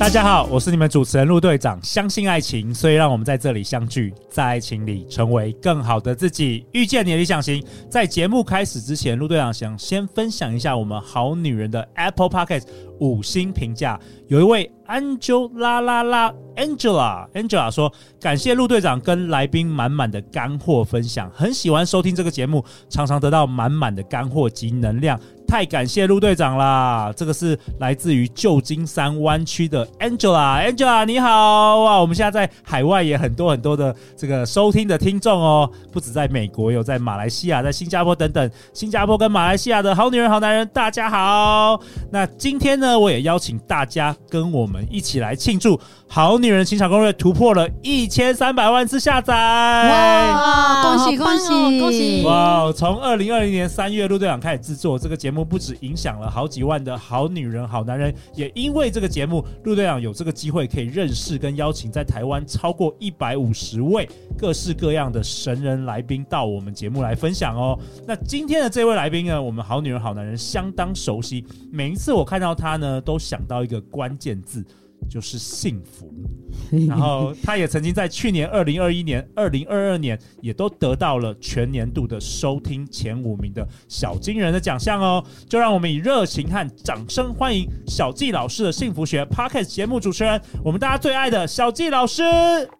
大家好，我是你们主持人陆队长。相信爱情，所以让我们在这里相聚，在爱情里成为更好的自己，遇见你的理想型。在节目开始之前，陆队长想先分享一下我们好女人的 Apple Podcast 五星评价。有一位 Angel 啦啦啦 Angela Angela 说：“感谢陆队长跟来宾满满的干货分享，很喜欢收听这个节目，常常得到满满的干货及能量。”太感谢陆队长啦！这个是来自于旧金山湾区的 Angela，Angela 你好哇！我们现在在海外也很多很多的这个收听的听众哦，不止在美国，有在马来西亚、在新加坡等等。新加坡跟马来西亚的好女人、好男人，大家好！那今天呢，我也邀请大家跟我们一起来庆祝《好女人情场攻略》突破了一千三百万次下载！哇，恭喜恭喜恭喜！哇，从二零二零年三月陆队长开始制作这个节目。不止影响了好几万的好女人、好男人，也因为这个节目，陆队长有这个机会可以认识跟邀请在台湾超过一百五十位各式各样的神人来宾到我们节目来分享哦。那今天的这位来宾呢，我们好女人、好男人相当熟悉，每一次我看到他呢，都想到一个关键字。就是幸福，然后他也曾经在去年二零二一年、二零二二年也都得到了全年度的收听前五名的小金人的奖项哦。就让我们以热情和掌声欢迎小纪老师的幸福学 Podcast 节目主持人，我们大家最爱的小纪老师。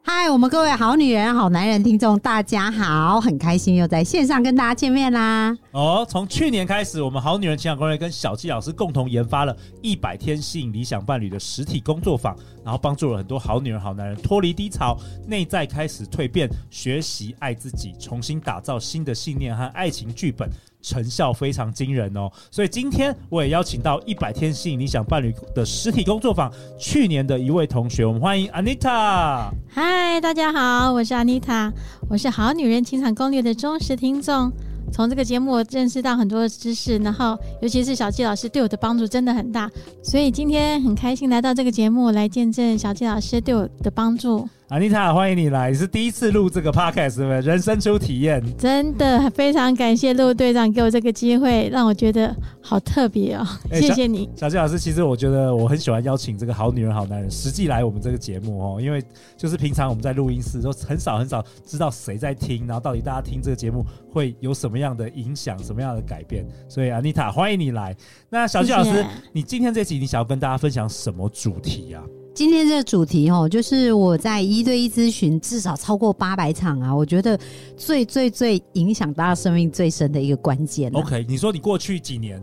嗨，我们各位好女人、好男人听众，大家好，很开心又在线上跟大家见面啦。哦，从去年开始，我们好女人情感攻略跟小纪老师共同研发了一百天吸引理想伴侣的实体工作作坊，然后帮助了很多好女人、好男人脱离低潮，内在开始蜕变，学习爱自己，重新打造新的信念和爱情剧本，成效非常惊人哦。所以今天我也邀请到一百天吸引理想伴侣的实体工作坊去年的一位同学，我们欢迎 Anita。嗨，大家好，我是 Anita，我是好女人情场攻略的忠实听众。从这个节目认识到很多的知识，然后尤其是小纪老师对我的帮助真的很大，所以今天很开心来到这个节目来见证小纪老师对我的帮助。安妮塔，欢迎你来！是第一次录这个 podcast，是不是？人生初体验，真的非常感谢陆队长给我这个机会，让我觉得好特别哦。欸、谢谢你，小季老师。其实我觉得我很喜欢邀请这个好女人、好男人实际来我们这个节目哦，因为就是平常我们在录音室都很少很少知道谁在听，然后到底大家听这个节目会有什么样的影响、什么样的改变。所以安妮塔，欢迎你来。那小季老师谢谢，你今天这集你想要跟大家分享什么主题啊？今天这个主题哦，就是我在一对一咨询至少超过八百场啊，我觉得最最最影响大家生命最深的一个关键。OK，你说你过去几年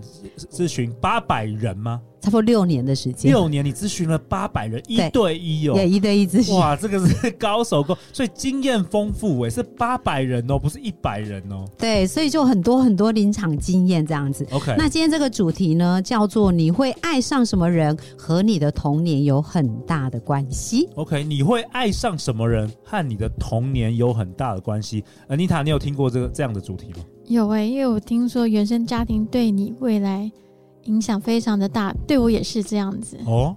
咨询八百人吗？差不多六年的时间，六年你咨询了八百人，一对一哦，对，一对一咨询，哇，这个是高手够，所以经验丰富哎，是八百人哦，不是一百人哦，对，所以就很多很多临场经验这样子。OK，那今天这个主题呢，叫做你会爱上什么人和你的童年有很大的关系。OK，你会爱上什么人和你的童年有很大的关系。Anita，你有听过这个这样的主题吗？有诶，因为我听说原生家庭对你未来。影响非常的大，对我也是这样子。哦，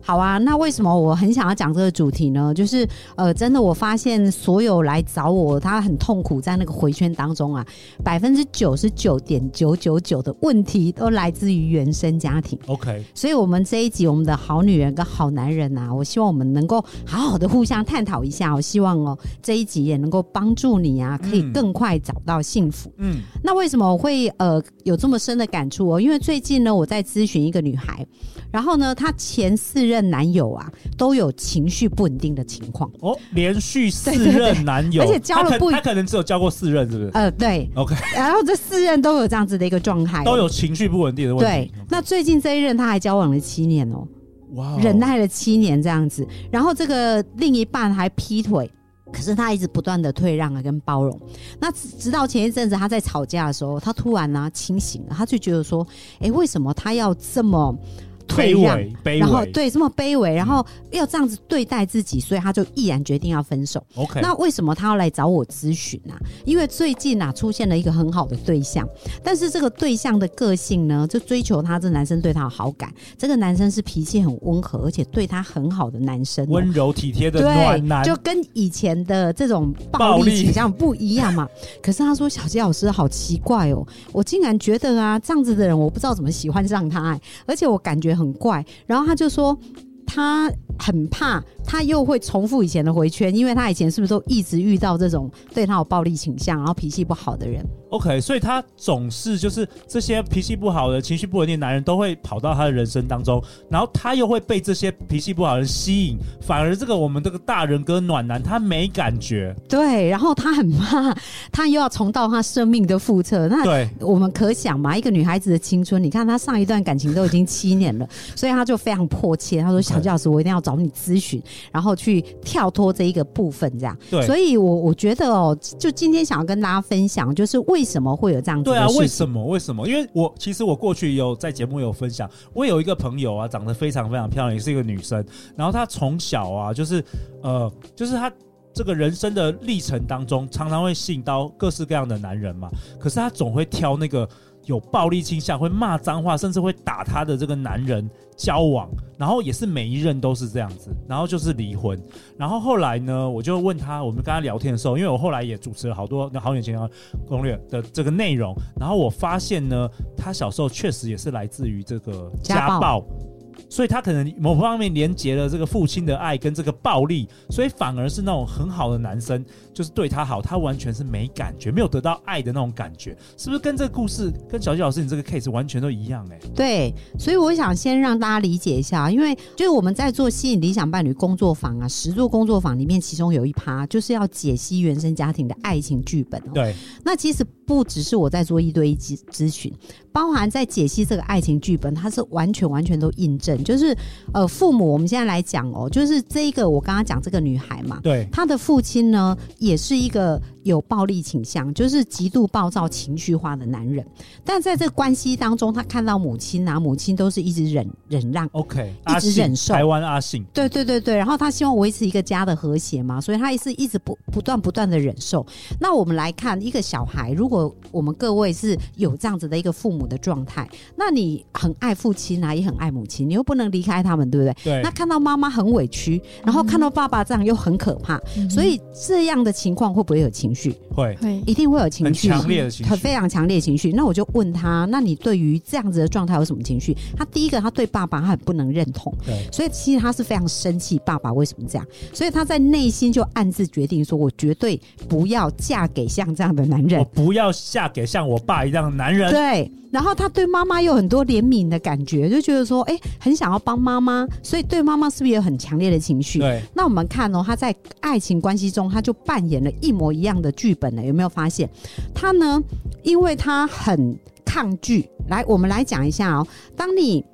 好啊，那为什么我很想要讲这个主题呢？就是呃，真的我发现所有来找我，他很痛苦，在那个回圈当中啊，百分之九十九点九九九的问题都来自于原生家庭。OK，所以我们这一集我们的好女人跟好男人啊，我希望我们能够好好的互相探讨一下。我希望哦，这一集也能够帮助你啊，可以更快找到幸福。嗯，那为什么我会呃有这么深的感触哦？因为最近呢，我在咨询一个女孩，然后呢，她前四任男友啊都有情绪不稳定的情况哦，连续四任男友，而且交了不，他可能只有交过四任，是不是？呃，对，OK。然后这四任都有这样子的一个状态，都有情绪不稳定的问题。对那最近这一任他还交往了七年哦，哇忍耐了七年这样子，然后这个另一半还劈腿。可是他一直不断的退让啊，跟包容。那直到前一阵子他在吵架的时候，他突然呢、啊、清醒了，他就觉得说，哎、欸，为什么他要这么退让，然后对这么卑微，然后要这样子对待自己，所以他就毅然决定要分手。OK，那为什么他要来找我咨询呢？因为最近啊出现了一个很好的对象，但是这个对象的个性呢，就追求他这男生对他有好感。这个男生是脾气很温和，而且对他很好的男生，温柔体贴的暖男，就跟以前的这种暴力倾向不一样嘛。可是他说：“小杰老师好奇怪哦，我竟然觉得啊，这样子的人我不知道怎么喜欢上他，而且我感觉很怪。”然后他就说。他很怕，他又会重复以前的回圈，因为他以前是不是都一直遇到这种对他有暴力倾向，然后脾气不好的人？OK，所以他总是就是这些脾气不好的、情绪不稳定的男人都会跑到他的人生当中，然后他又会被这些脾气不好的人吸引，反而这个我们这个大人哥暖男他没感觉。对，然后他很怕，他又要重蹈他生命的覆辙。那对，我们可想嘛，一个女孩子的青春，你看她上一段感情都已经七年了，所以他就非常迫切，他说。小杰老师，我一定要找你咨询，然后去跳脱这一个部分，这样。对，所以我我觉得哦，就今天想要跟大家分享，就是为什么会有这样子的。对啊，为什么？为什么？因为我其实我过去有在节目有分享，我有一个朋友啊，长得非常非常漂亮，也是一个女生。然后她从小啊，就是呃，就是她这个人生的历程当中，常常会吸引到各式各样的男人嘛。可是她总会挑那个。有暴力倾向，会骂脏话，甚至会打他的这个男人交往，然后也是每一任都是这样子，然后就是离婚。然后后来呢，我就问他，我们跟他聊天的时候，因为我后来也主持了好多好女情攻略的这个内容，然后我发现呢，他小时候确实也是来自于这个家暴。所以他可能某方面连接了这个父亲的爱跟这个暴力，所以反而是那种很好的男生，就是对他好，他完全是没感觉，没有得到爱的那种感觉，是不是跟这个故事跟小杰老师你这个 case 完全都一样？哎，对，所以我想先让大家理解一下，因为就是我们在做吸引理想伴侣工作坊啊，十座工作坊里面，其中有一趴就是要解析原生家庭的爱情剧本哦。对，那其实不只是我在做一对一咨咨询，包含在解析这个爱情剧本，它是完全完全都印证。就是呃，父母，我们现在来讲哦，就是这一个我刚刚讲这个女孩嘛，对，她的父亲呢也是一个有暴力倾向，就是极度暴躁、情绪化的男人。但在这个关系当中，他看到母亲啊，母亲都是一直忍忍让，OK，一直忍受。台湾阿信，对对对对，然后他希望维持一个家的和谐嘛，所以他也是一直不不断不断的忍受。那我们来看一个小孩，如果我们各位是有这样子的一个父母的状态，那你很爱父亲啊，也很爱母亲，你又不能离开他们，对不对？对。那看到妈妈很委屈，然后看到爸爸这样又很可怕，嗯、所以这样的情况会不会有情绪？会，会，一定会有情绪，很强烈的情绪，非常强烈的情绪。那我就问他，那你对于这样子的状态有什么情绪？他第一个，他对爸爸他很不能认同，对，所以其实他是非常生气，爸爸为什么这样？所以他在内心就暗自决定说，我绝对不要嫁给像这样的男人，我不要嫁给像我爸一样的男人。对。然后他对妈妈有很多怜悯的感觉，就觉得说，哎，很想要帮妈妈，所以对妈妈是不是也有很强烈的情绪？对。那我们看哦，他在爱情关系中，他就扮演了一模一样的剧本呢。有没有发现？他呢，因为他很抗拒。来，我们来讲一下哦。当你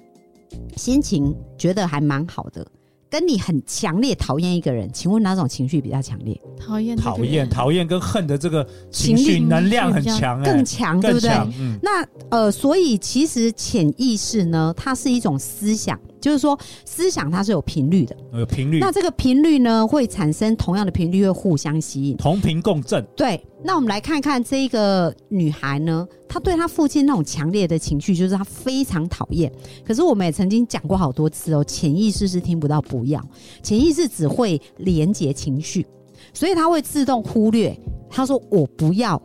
心情觉得还蛮好的。跟你很强烈讨厌一个人，请问哪种情绪比较强烈？讨厌，讨厌，讨厌跟恨的这个情绪能量很强，欸，更强，对不对？嗯、那呃，所以其实潜意识呢，它是一种思想。就是说，思想它是有频率的，有频率。那这个频率呢，会产生同样的频率，会互相吸引，同频共振。对。那我们来看看这个女孩呢，她对她父亲那种强烈的情绪，就是她非常讨厌。可是我们也曾经讲过好多次哦，潜意识是听不到不要，潜意识只会连接情绪，所以她会自动忽略。她说：“我不要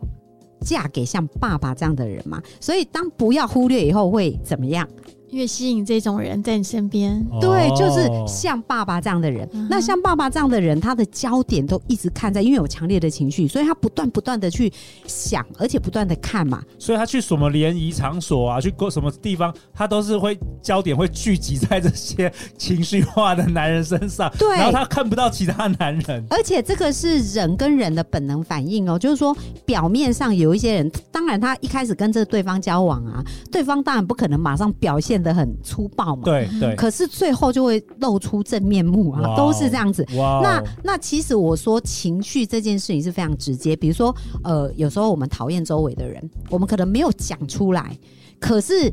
嫁给像爸爸这样的人嘛。”所以当不要忽略以后会怎么样？越吸引这种人在你身边，对，就是像爸爸这样的人。哦、那像爸爸这样的人，他的焦点都一直看在，因为有强烈的情绪，所以他不断不断的去想，而且不断的看嘛。所以他去什么联谊场所啊，去过什么地方，他都是会焦点会聚集在这些情绪化的男人身上。对，然后他看不到其他男人。而且这个是人跟人的本能反应哦，就是说表面上有一些人，当然他一开始跟这个对方交往啊，对方当然不可能马上表现。变得很粗暴嘛？对对。可是最后就会露出正面目啊，都是这样子。哇。那那其实我说情绪这件事情是非常直接，比如说呃，有时候我们讨厌周围的人，我们可能没有讲出来，可是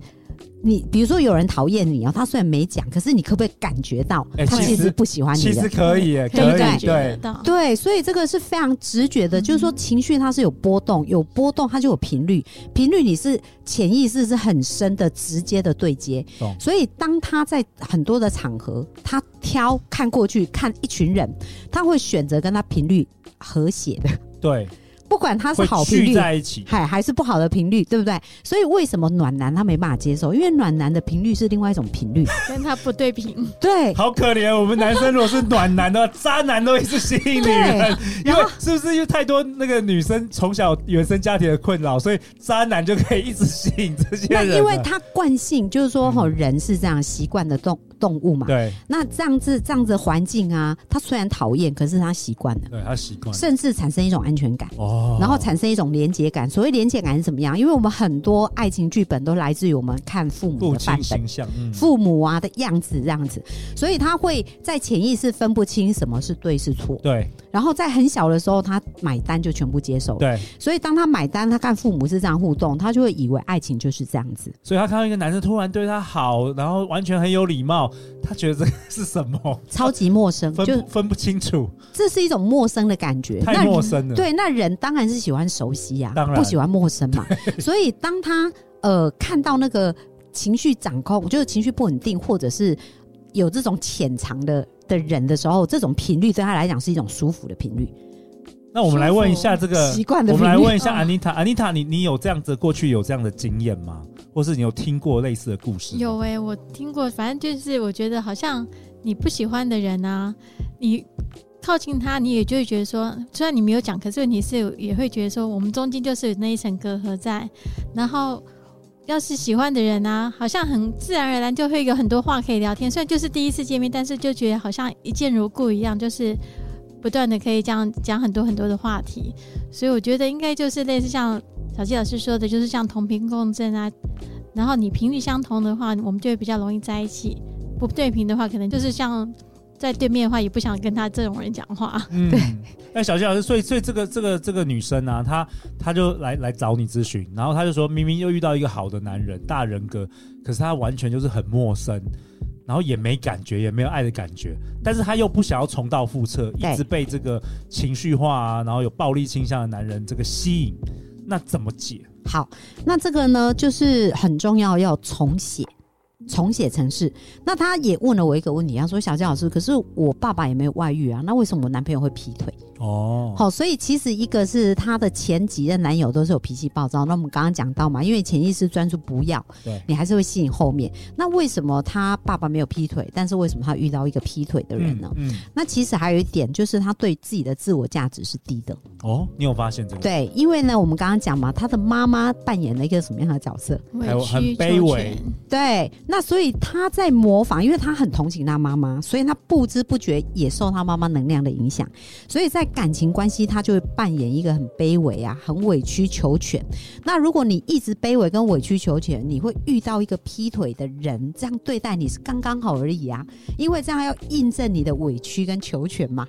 你比如说有人讨厌你啊，他虽然没讲，可是你可不可以感觉到他其实不喜欢你？其实可以，对不对？对对，所以这个是非常直觉的，就是说情绪它是有波动，有波动它就有频率，频率你是潜意识是很深的、直接的对接。所以当他在很多的场合，他挑看过去看一群人，他会选择跟他频率和谐的。对。不管他是好频率在一起，还还是不好的频率，对不对？所以为什么暖男他没办法接受？因为暖男的频率是另外一种频率，跟他不对频。对，好可怜。我们男生如果是暖男的话，渣男都一直吸引女人，因为是不是因为太多那个女生从小原生家庭的困扰，所以渣男就可以一直吸引这些人？那因为他惯性就是说，哈，人是这样习惯的动动物嘛。对。那这样子这样子环境啊，他虽然讨厌，可是他习惯了。对他习惯，甚至产生一种安全感。哦。然后产生一种连结感。所谓连结感是怎么样？因为我们很多爱情剧本都来自于我们看父母的版本，嗯、父母啊的样子这样子，所以他会在潜意识分不清什么是对是错。对。然后在很小的时候，他买单就全部接受。对。所以当他买单，他看父母是这样互动，他就会以为爱情就是这样子。所以他看到一个男生突然对他好，然后完全很有礼貌，他觉得这个是什么？超级陌生，分就分不清楚。这是一种陌生的感觉，太陌生了。对，那人当然是喜欢熟悉呀、不喜欢陌生嘛。所以当他呃看到那个情绪掌控，就是情绪不稳定，或者是有这种潜藏的的人的时候，这种频率对他来讲是一种舒服的频率。那我们来问一下这个习惯的，我们来问一下安妮塔，安妮塔，你你有这样子过去有这样的经验吗？或是你有听过类似的故事？有哎、欸，我听过，反正就是我觉得好像你不喜欢的人啊，你。靠近他，你也就会觉得说，虽然你没有讲，可是问题是也会觉得说，我们中间就是有那一层隔阂在。然后，要是喜欢的人啊，好像很自然而然就会有很多话可以聊天。虽然就是第一次见面，但是就觉得好像一见如故一样，就是不断的可以这样讲很多很多的话题。所以我觉得应该就是类似像小纪老师说的，就是像同频共振啊。然后你频率相同的话，我们就会比较容易在一起；不对频的话，可能就是像。在对面的话，也不想跟他这种人讲话。嗯，对。那小纪老师，所以所以这个这个这个女生呢、啊，她她就来来找你咨询，然后她就说，明明又遇到一个好的男人，大人格，可是她完全就是很陌生，然后也没感觉，也没有爱的感觉，但是他又不想要重蹈覆辙，一直被这个情绪化啊，然后有暴力倾向的男人这个吸引，那怎么解？好，那这个呢，就是很重要，要重写。重写程式，那他也问了我一个问题，他说：“小江老师，可是我爸爸也没有外遇啊，那为什么我男朋友会劈腿？”哦，好，所以其实一个是她的前几任男友都是有脾气暴躁，那我们刚刚讲到嘛，因为潜意识专注不要，对，你还是会吸引后面。那为什么她爸爸没有劈腿，但是为什么她遇到一个劈腿的人呢？嗯，嗯，那其实还有一点就是她对自己的自我价值是低的。哦，你有发现这个？对，因为呢，我们刚刚讲嘛，她的妈妈扮演了一个什么样的角色？委屈、很卑微。对，那所以她在模仿，因为她很同情她妈妈，所以她不知不觉也受她妈妈能量的影响，所以在。感情关系，他就会扮演一个很卑微啊，很委曲求全。那如果你一直卑微跟委曲求全，你会遇到一个劈腿的人，这样对待你是刚刚好而已啊。因为这样要印证你的委屈跟求全嘛。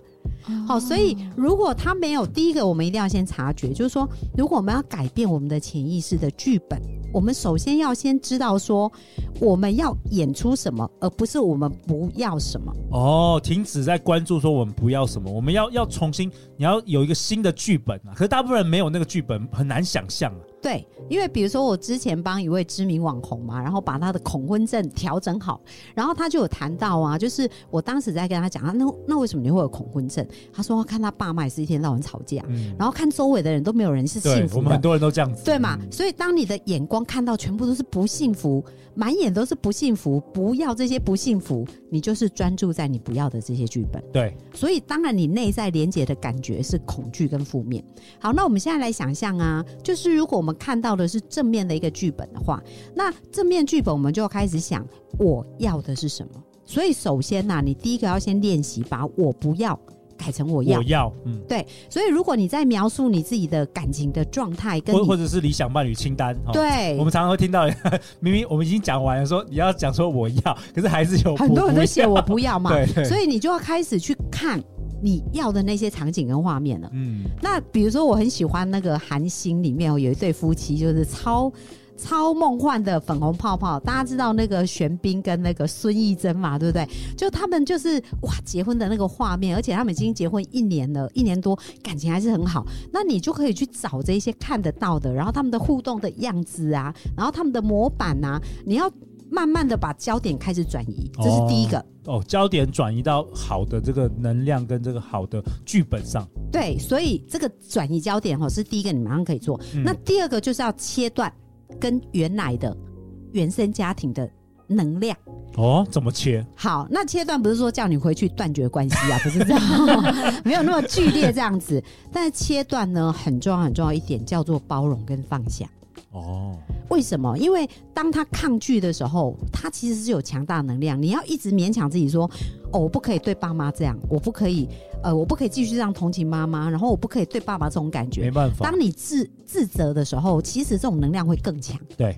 好，所以如果他没有，第一个我们一定要先察觉，就是说，如果我们要改变我们的潜意识的剧本，我们首先要先知道说，我们要演出什么，而不是我们不要什么。哦，停止在关注说我们不要什么，我们要要重新，你要有一个新的剧本啊。可是大部分人没有那个剧本，很难想象啊。对，因为比如说我之前帮一位知名网红嘛，然后把他的恐婚症调整好，然后他就有谈到啊，就是我当时在跟他讲啊，那那为什么你会有恐婚症？他说看他爸妈也是一天到晚吵架，嗯，然后看周围的人都没有人是幸福的，我们很多人都这样子，对嘛？所以当你的眼光看到全部都是不幸福，满眼都是不幸福，不要这些不幸福，你就是专注在你不要的这些剧本，对。所以当然你内在连接的感觉是恐惧跟负面。好，那我们现在来想象啊，就是如果我们看到的是正面的一个剧本的话，那正面剧本我们就开始想我要的是什么。所以首先呐、啊，你第一个要先练习把我不要改成我要。我要，嗯，对。所以如果你在描述你自己的感情的状态，跟或者是理想伴侣清单，对，我们常常会听到，明明我们已经讲完了，说你要讲说我要，可是还是有很多人都写我不要嘛。对，对，所以你就要开始去看。你要的那些场景跟画面了，嗯，那比如说我很喜欢那个韩星里面有一对夫妻，就是超超梦幻的粉红泡泡。大家知道那个玄彬跟那个孙艺珍嘛，对不对？就他们就是哇，结婚的那个画面，而且他们已经结婚一年了，一年多，感情还是很好。那你就可以去找这些看得到的，然后他们的互动的样子啊，然后他们的模板啊，你要慢慢的把焦点开始转移，这是第一个。哦哦，焦点转移到好的这个能量跟这个好的剧本上。对，所以这个转移焦点哈是第一个，你马上可以做。嗯、那第二个就是要切断跟原来的原生家庭的能量。哦，怎么切？好，那切断不是说叫你回去断绝关系啊，不是这样，没有那么剧烈这样子。但是切断呢，很重要很重要一点叫做包容跟放下。哦，为什么？因为当他抗拒的时候，他其实是有强大能量。你要一直勉强自己说：“哦，我不可以对爸妈这样，我不可以，呃，我不可以继续这样同情妈妈，然后我不可以对爸爸这种感觉。”没办法。当你自自责的时候，其实这种能量会更强。对。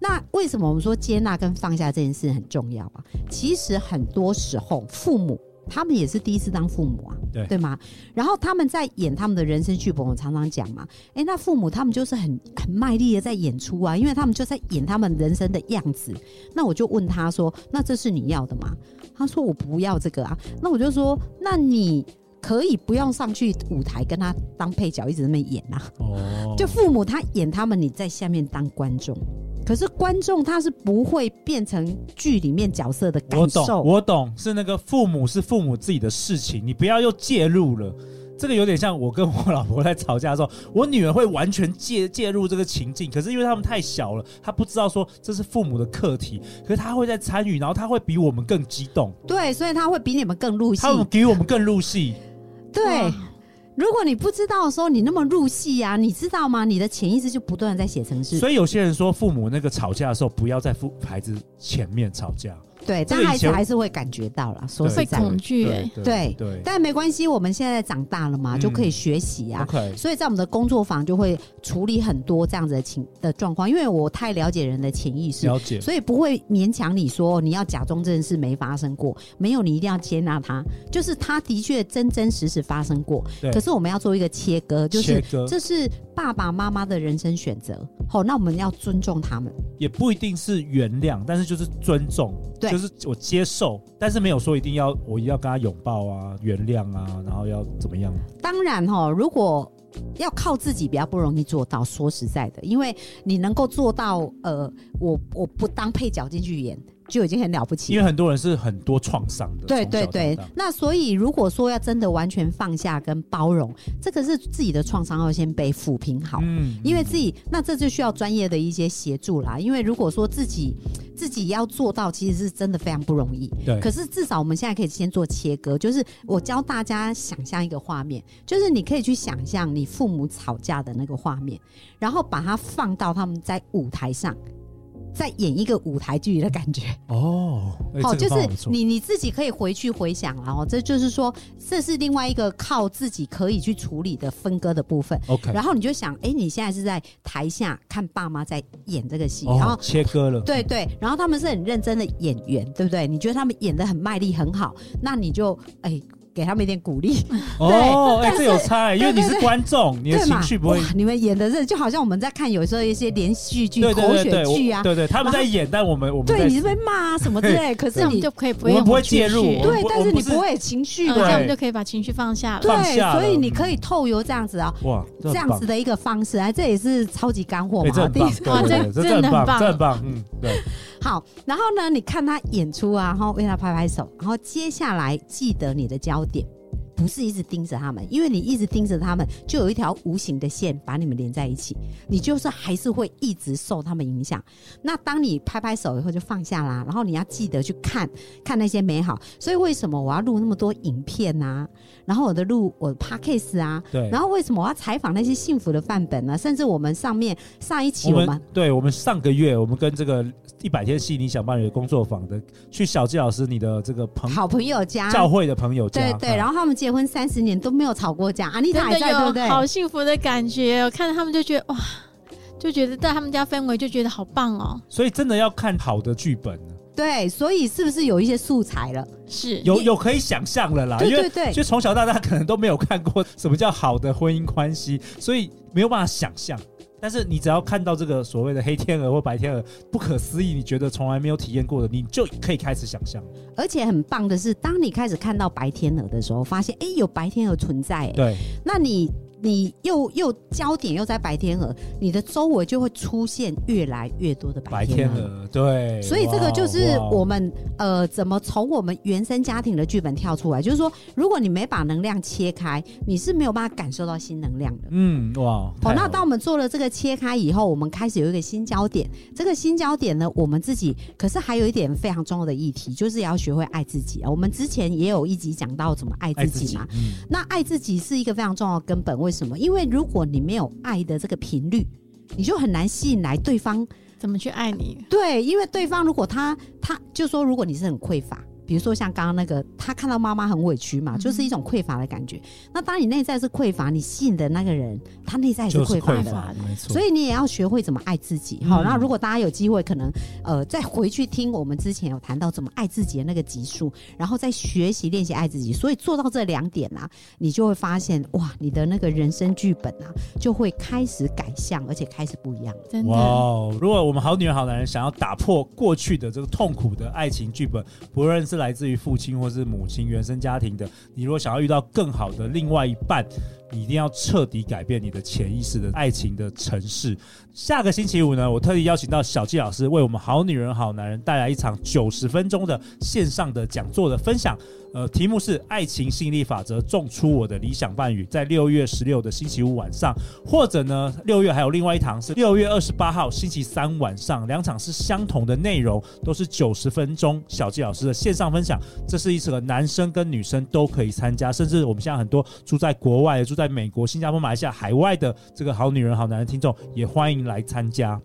那为什么我们说接纳跟放下这件事很重要啊？其实很多时候，父母。他们也是第一次当父母啊，对对吗？然后他们在演他们的人生剧本，我常常讲嘛，哎，那父母他们就是很很卖力的在演出啊，因为他们就在演他们人生的样子。那我就问他说：“那这是你要的吗？”他说：“我不要这个啊。”那我就说：“那你可以不用上去舞台跟他当配角，一直在那么演啊。”哦，就父母他演他们，你在下面当观众。可是观众他是不会变成剧里面角色的感受。我懂，我懂，是那个父母是父母自己的事情，你不要又介入了。这个有点像我跟我老婆在吵架的时候，我女儿会完全介介入这个情境。可是因为他们太小了，她不知道说这是父母的课题，可是她会在参与，然后她会比我们更激动。对，所以她会比你们更入戏，她会比我们更入戏。对。如果你不知道的时候，你那么入戏啊，你知道吗？你的潜意识就不断的在写程式。所以有些人说，父母那个吵架的时候，不要在父孩子前面吵架。对，但孩子还是会感觉到了，所以，会恐惧哎，对对，但没关系，我们现在长大了嘛，就可以学习啊。所以在我们的工作坊就会处理很多这样子的情的状况，因为我太了解人的潜意识，了解，所以不会勉强你说你要假装这件事没发生过，没有，你一定要接纳他，就是他的确真真实实发生过。可是我们要做一个切割，就是这是爸爸妈妈的人生选择。好，那我们要尊重他们，也不一定是原谅，但是就是尊重。对。就是我接受，但是没有说一定要我要跟他拥抱啊、原谅啊，然后要怎么样？当然哈，如果要靠自己比较不容易做到。说实在的，因为你能够做到，呃，我我不当配角进去演。就已经很了不起，因为很多人是很多创伤的。对对对，那所以如果说要真的完全放下跟包容，这个是自己的创伤要先被抚平好。嗯，因为自己那这就需要专业的一些协助啦。因为如果说自己自己要做到，其实是真的非常不容易。对。可是至少我们现在可以先做切割，就是我教大家想象一个画面，就是你可以去想象你父母吵架的那个画面，然后把它放到他们在舞台上。在演一个舞台剧的感觉哦，好，就是你你自己可以回去回想，然后这就是说，这是另外一个靠自己可以去处理的分割的部分。OK，然后你就想，哎，你现在是在台下看爸妈在演这个戏，哦、然后切割了，对对，然后他们是很认真的演员，对不对？你觉得他们演的很卖力，很好，那你就哎。给他们一点鼓励。哦，哎，这有差，因为你是观众，你的情绪不会。你们演的是就好像我们在看有时候一些连续剧、口水剧啊，对对，他们在演，但我们我们对你是被骂啊什么之类，可是你就可以不我们不会介入，对，但是你不会有情绪，这样我们就可以把情绪放下了。对，所以你可以透由这样子啊，哇，这样子的一个方式，哎，这也是超级干货嘛，第一次哇，这真的很棒，真棒，嗯，对。好，然后呢，你看他演出啊，然后为他拍拍手，然后接下来记得你的焦点。不是一直盯着他们，因为你一直盯着他们，就有一条无形的线把你们连在一起，你就是还是会一直受他们影响。那当你拍拍手以后就放下啦，然后你要记得去看看那些美好。所以为什么我要录那么多影片啊？然后我的录我的 podcast 啊，对。然后为什么我要采访那些幸福的范本呢？甚至我们上面上一期我们，对我们上个月我们跟这个一百天吸引理想伴侣的工作坊的去小纪老师你的这个朋好朋友家教会的朋友家，对对，然后他们结婚三十年都没有吵过架，安妮塔还在，对不对？好幸福的感觉，我看到他们就觉得哇，就觉得在他们家氛围就觉得好棒哦。所以真的要看好的剧本。对，所以是不是有一些素材了？是有有可以想象了啦。对对对，就从小到大可能都没有看过什么叫好的婚姻关系，所以没有办法想象。但是你只要看到这个所谓的黑天鹅或白天鹅，不可思议，你觉得从来没有体验过的，你就可以开始想象。而且很棒的是，当你开始看到白天鹅的时候，发现哎、欸，有白天鹅存在、欸。对，那你。你又又焦点又在白天鹅，你的周围就会出现越来越多的白天鹅。对。所以这个就是我们呃，怎么从我们原生家庭的剧本跳出来？就是说，如果你没把能量切开，你是没有办法感受到新能量的。嗯，哇。好，那当我们做了这个切开以后，我们开始有一个新焦点。这个新焦点呢，我们自己可是还有一点非常重要的议题，就是要学会爱自己啊。我们之前也有一集讲到怎么爱自己嘛。己嗯、那爱自己是一个非常重要的根本。为什么？因为如果你没有爱的这个频率，你就很难吸引来对方怎么去爱你。对，因为对方如果他他就说，如果你是很匮乏。比如说像刚刚那个，他看到妈妈很委屈嘛，就是一种匮乏的感觉。那当你内在是匮乏，你吸引的那个人，他内在也是匮乏的，没错。所以你也要学会怎么爱自己。好，那如果大家有机会，可能呃再回去听我们之前有谈到怎么爱自己的那个集数，然后再学习练习爱自己。所以做到这两点啊，你就会发现哇，你的那个人生剧本啊，就会开始改向，而且开始不一样。真的。哇，如果我们好女人好男人想要打破过去的这个痛苦的爱情剧本，不论是来自于父亲或是母亲原生家庭的，你如果想要遇到更好的另外一半，你一定要彻底改变你的潜意识的爱情的程式。下个星期五呢，我特地邀请到小纪老师为我们好女人好男人带来一场九十分钟的线上的讲座的分享。呃，题目是爱情吸引力法则，种出我的理想伴侣，在六月十六的星期五晚上，或者呢，六月还有另外一堂是六月二十八号星期三晚上，两场是相同的内容，都是九十分钟，小纪老师的线上分享。这是一次男生跟女生都可以参加，甚至我们现在很多住在国外、住在美国、新加坡、马来西亚、海外的这个好女人、好男人听众，也欢迎来参加。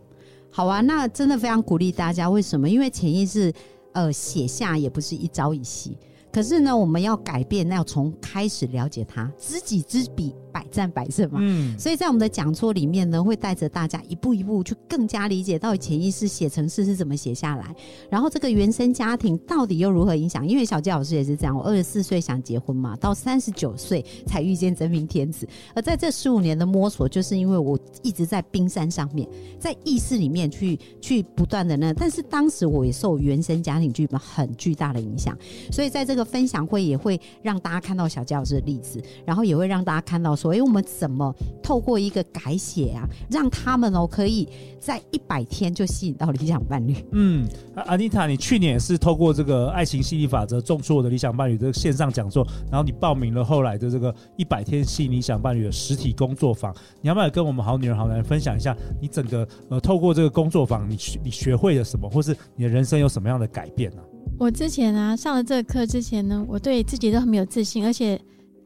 好啊，那真的非常鼓励大家。为什么？因为潜意识，呃，写下也不是一朝一夕。可是呢，我们要改变，那要从开始了解他，知己知彼，百战百胜嘛。嗯，所以在我们的讲座里面呢，会带着大家一步一步去更加理解到底潜意识写程式是怎么写下来，然后这个原生家庭到底又如何影响？因为小杰老师也是这样，我二十四岁想结婚嘛，到三十九岁才遇见真命天子。而在这十五年的摸索，就是因为我一直在冰山上面，在意识里面去去不断的呢，但是当时我也受原生家庭剧本很巨大的影响，所以在这个。分享会也会让大家看到小杰老师的例子，然后也会让大家看到说，哎，我们怎么透过一个改写啊，让他们哦可以在一百天就吸引到理想伴侣。嗯，阿妮塔，你去年也是透过这个爱情吸引力法则，种出我的理想伴侣这个线上讲座，然后你报名了后来的这个一百天吸引理想伴侣的实体工作坊，你要不要跟我们好女人好男人分享一下，你整个呃透过这个工作坊，你学你学会了什么，或是你的人生有什么样的改变呢？我之前啊上了这个课之前呢，我对自己都很没有自信，而且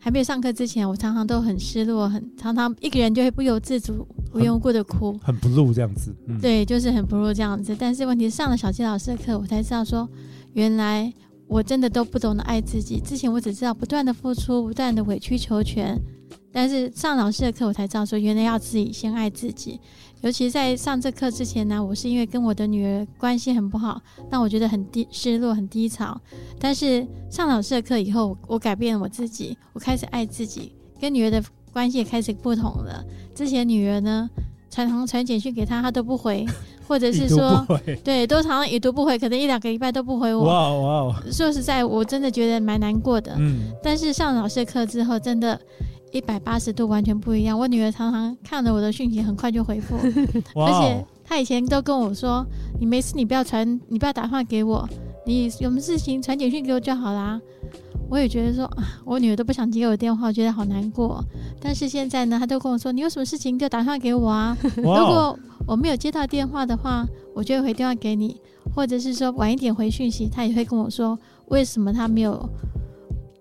还没有上课之前，我常常都很失落，很常常一个人就会不由自主、无缘无故的哭，很 blue 这样子。嗯、对，就是很 blue 这样子。但是问题是上了小七老师的课，我才知道说，原来我真的都不懂得爱自己。之前我只知道不断的付出，不断的委曲求全，但是上老师的课，我才知道说，原来要自己先爱自己。尤其在上这课之前呢，我是因为跟我的女儿关系很不好，让我觉得很低失落、很低潮。但是上老师的课以后，我改变了我自己，我开始爱自己，跟女儿的关系也开始不同了。之前女儿呢，常常传简讯给她，她都不回，或者是说，对，都常常已读不回，可能一两个礼拜都不回我。哇哇！说实在，我真的觉得蛮难过的。嗯。但是上老师的课之后，真的。一百八十度完全不一样。我女儿常常看了我的讯息，很快就回复，而且她以前都跟我说：“你没事，你不要传，你不要打电话给我，你有什么事情传简讯给我就好啦。”我也觉得说啊，我女儿都不想接我的电话，我觉得好难过。但是现在呢，她都跟我说：“你有什么事情就打电话给我啊。如果我没有接到电话的话，我就会回电话给你，或者是说晚一点回讯息，她也会跟我说为什么她没有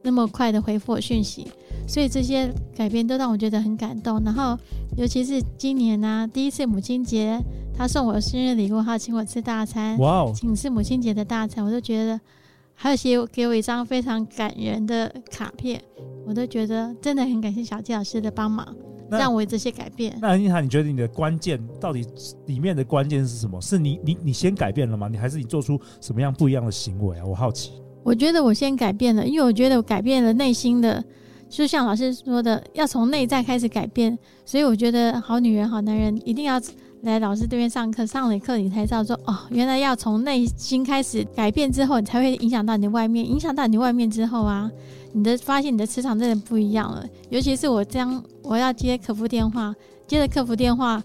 那么快的回复我讯息。”所以这些改变都让我觉得很感动，然后尤其是今年呢、啊，第一次母亲节，他送我生日礼物，还请我吃大餐，哇 Wow，请吃母亲节的大餐，我都觉得，还有写给我一张非常感人的卡片，我都觉得真的很感谢小纪老师的帮忙，让我有这些改变。那安妮塔，你觉得你的关键到底里面的关键是什么？是你你你先改变了吗？你还是你做出什么样不一样的行为啊？我好奇。我觉得我先改变了，因为我觉得我改变了内心的。就像老师说的，要从内在开始改变。所以我觉得，好女人、好男人一定要来老师这边上课。上了课，你才知道说，哦，原来要从内心开始改变之后，你才会影响到你的外面。影响到你外面之后啊，你的发现你的磁场真的不一样了。尤其是我将，我要接客服电话，接着客服电话。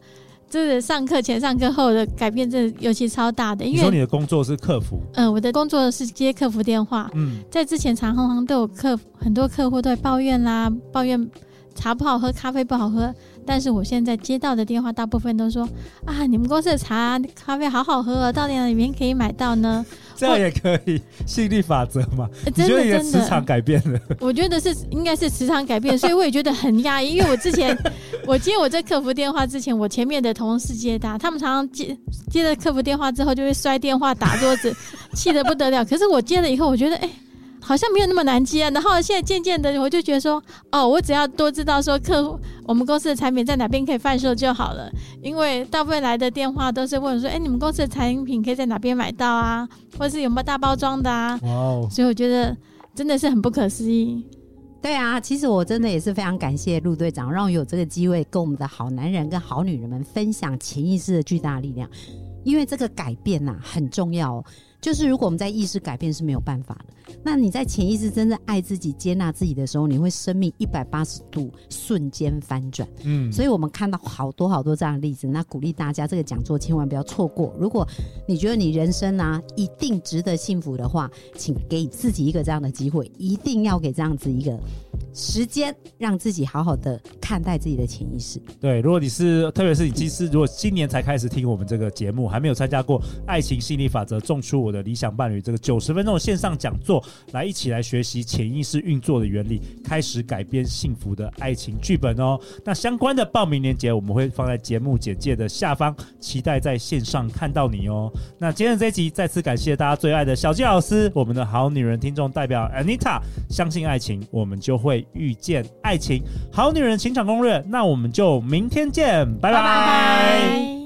这个上课前、上课后的改变，真的尤其超大的。因为你说你的工作是客服，嗯、呃，我的工作是接客服电话。嗯，在之前，常常都有客很多客户都会抱怨啦，抱怨茶不好喝，咖啡不好喝。但是我现在接到的电话，大部分都说啊，你们公司的茶、咖啡好好喝哦，到底哪里面可以买到呢？这样也可以，吸引力法则嘛？你觉得你的磁场改变了？我觉得是应该是磁场改变，所以我也觉得很压抑。因为我之前我接我这客服电话之前，我前面的同事接他，他们常常接接了客服电话之后就会摔电话、打桌子，气得不得了。可是我接了以后，我觉得哎。欸好像没有那么难接，然后现在渐渐的，我就觉得说，哦，我只要多知道说客户我们公司的产品在哪边可以贩售就好了。因为大部分来的电话都是问说，哎，你们公司的产品可以在哪边买到啊？或者是有没有大包装的啊？哇哦！所以我觉得真的是很不可思议。对啊，其实我真的也是非常感谢陆队长，让我有这个机会跟我们的好男人跟好女人们分享潜意识的巨大力量。因为这个改变呐、很重要。就是如果我们在意识改变是没有办法的，那你在潜意识真正爱自己、接纳自己的时候，你会生命一百八十度瞬间翻转。嗯，所以我们看到好多好多这样的例子，那鼓励大家这个讲座千万不要错过。如果你觉得你人生啊一定值得幸福的话，请给自己一个这样的机会，一定要给这样子一个时间，让自己好好的看待自己的潜意识。对，如果你是，特别是你其实如果今年才开始听我们这个节目，还没有参加过爱情吸引力法则，种出我的理想伴侣这个九十分钟的线上讲座，来一起来学习潜意识运作的原理，开始改变幸福的爱情剧本哦。那相关的报名链接我们会放在节目简介的下方，期待在线上看到你哦。那今天这一集再次感谢大家最爱的小纪老师，我们的好女人听众代表 Anita，相信爱情，我们就会遇见爱情。好女人情场攻略，那我们就明天见，拜拜。拜拜。